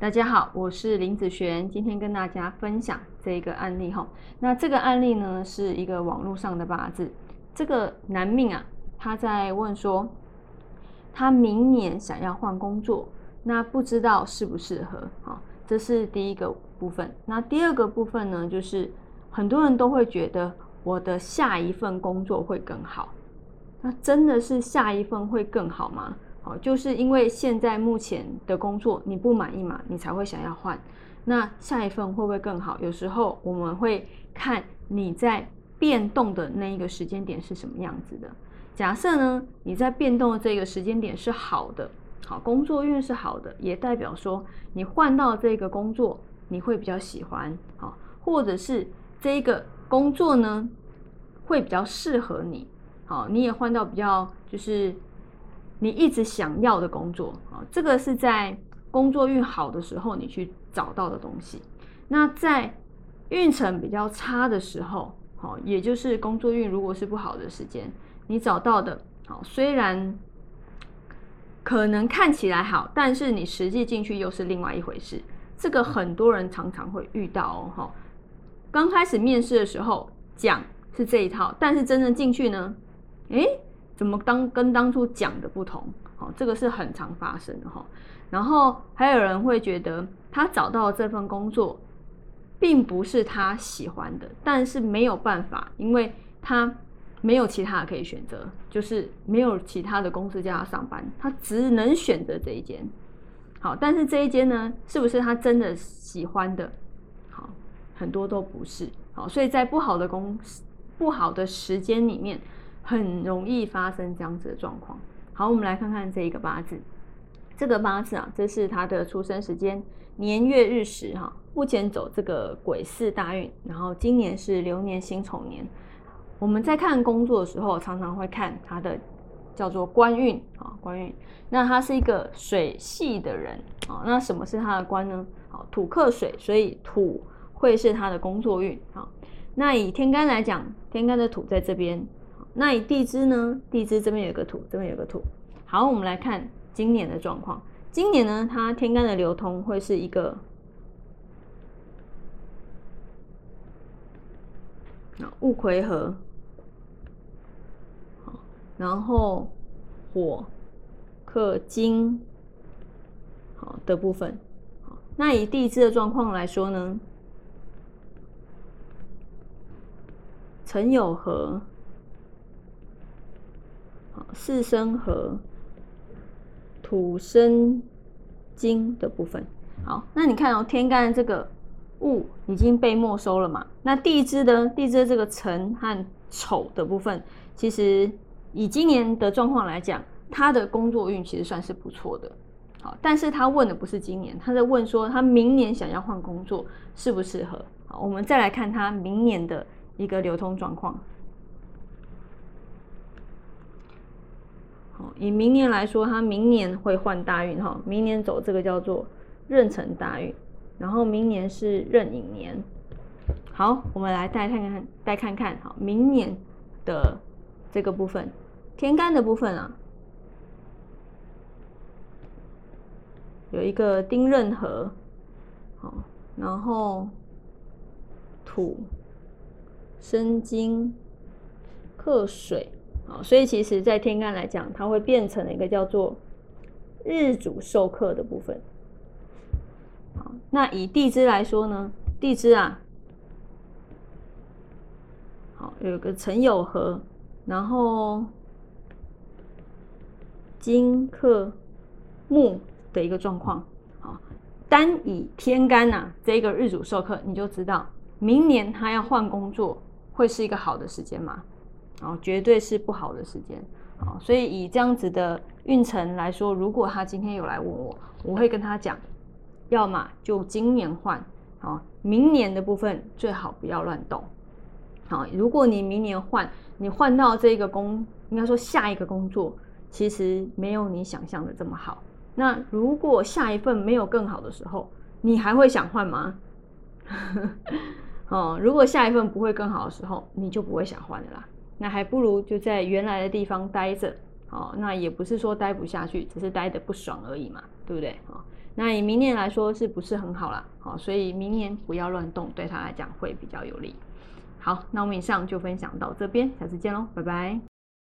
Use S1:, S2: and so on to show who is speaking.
S1: 大家好，我是林子璇，今天跟大家分享这个案例哈。那这个案例呢，是一个网络上的八字。这个男命啊，他在问说，他明年想要换工作，那不知道适不适合啊？这是第一个部分。那第二个部分呢，就是很多人都会觉得我的下一份工作会更好。那真的是下一份会更好吗？好，就是因为现在目前的工作你不满意嘛，你才会想要换。那下一份会不会更好？有时候我们会看你在变动的那一个时间点是什么样子的。假设呢，你在变动的这个时间点是好的，好，工作运是好的，也代表说你换到这个工作你会比较喜欢，好，或者是这个工作呢会比较适合你。好，你也换到比较就是你一直想要的工作啊，这个是在工作运好的时候你去找到的东西。那在运程比较差的时候，好，也就是工作运如果是不好的时间，你找到的，好，虽然可能看起来好，但是你实际进去又是另外一回事。这个很多人常常会遇到哦，哈。刚开始面试的时候讲是这一套，但是真正进去呢？哎，怎么当跟当初讲的不同？好，这个是很常发生的哈。然后还有人会觉得他找到这份工作，并不是他喜欢的，但是没有办法，因为他没有其他的可以选择，就是没有其他的公司叫他上班，他只能选择这一间。好，但是这一间呢，是不是他真的喜欢的？好，很多都不是。好，所以在不好的公司不好的时间里面。很容易发生这样子的状况。好，我们来看看这一个八字。这个八字啊，这是他的出生时间年月日时哈。目前走这个癸巳大运，然后今年是流年辛丑年。我们在看工作的时候，常常会看他的叫做官运啊，官运。那他是一个水系的人啊。那什么是他的官呢？好，土克水，所以土会是他的工作运啊。那以天干来讲，天干的土在这边。那以地支呢？地支这边有个土，这边有个土。好，我们来看今年的状况。今年呢，它天干的流通会是一个啊戊癸合，然后火克金，好的部分。那以地支的状况来说呢，辰酉合。四生和土生金的部分，好，那你看哦，天干这个戊已经被没收了嘛？那地支的地支这个辰和丑的部分，其实以今年的状况来讲，他的工作运其实算是不错的。好，但是他问的不是今年，他在问说他明年想要换工作适不适合？好，我们再来看他明年的一个流通状况。以明年来说，他明年会换大运哈，明年走这个叫做壬辰大运，然后明年是壬寅年。好，我们来再看看，再看看好，明年的这个部分，天干的部分啊，有一个丁壬合，好，然后土生金克水。好，所以其实，在天干来讲，它会变成了一个叫做日主受克的部分。好，那以地支来说呢，地支啊，好有个辰酉合，然后金克木的一个状况。好，单以天干呐，这个日主受克，你就知道明年他要换工作会是一个好的时间吗？哦，绝对是不好的时间，好，所以以这样子的运程来说，如果他今天有来问我，我会跟他讲，要么就今年换，好，明年的部分最好不要乱动，好，如果你明年换，你换到这个工，应该说下一个工作，其实没有你想象的这么好，那如果下一份没有更好的时候，你还会想换吗？哦，如果下一份不会更好的时候，你就不会想换了啦。那还不如就在原来的地方待着，哦，那也不是说待不下去，只是待得不爽而已嘛，对不对？哦，那以明年来说是不是很好啦？好，所以明年不要乱动，对他来讲会比较有利。好，那我们以上就分享到这边，下次见喽，拜拜。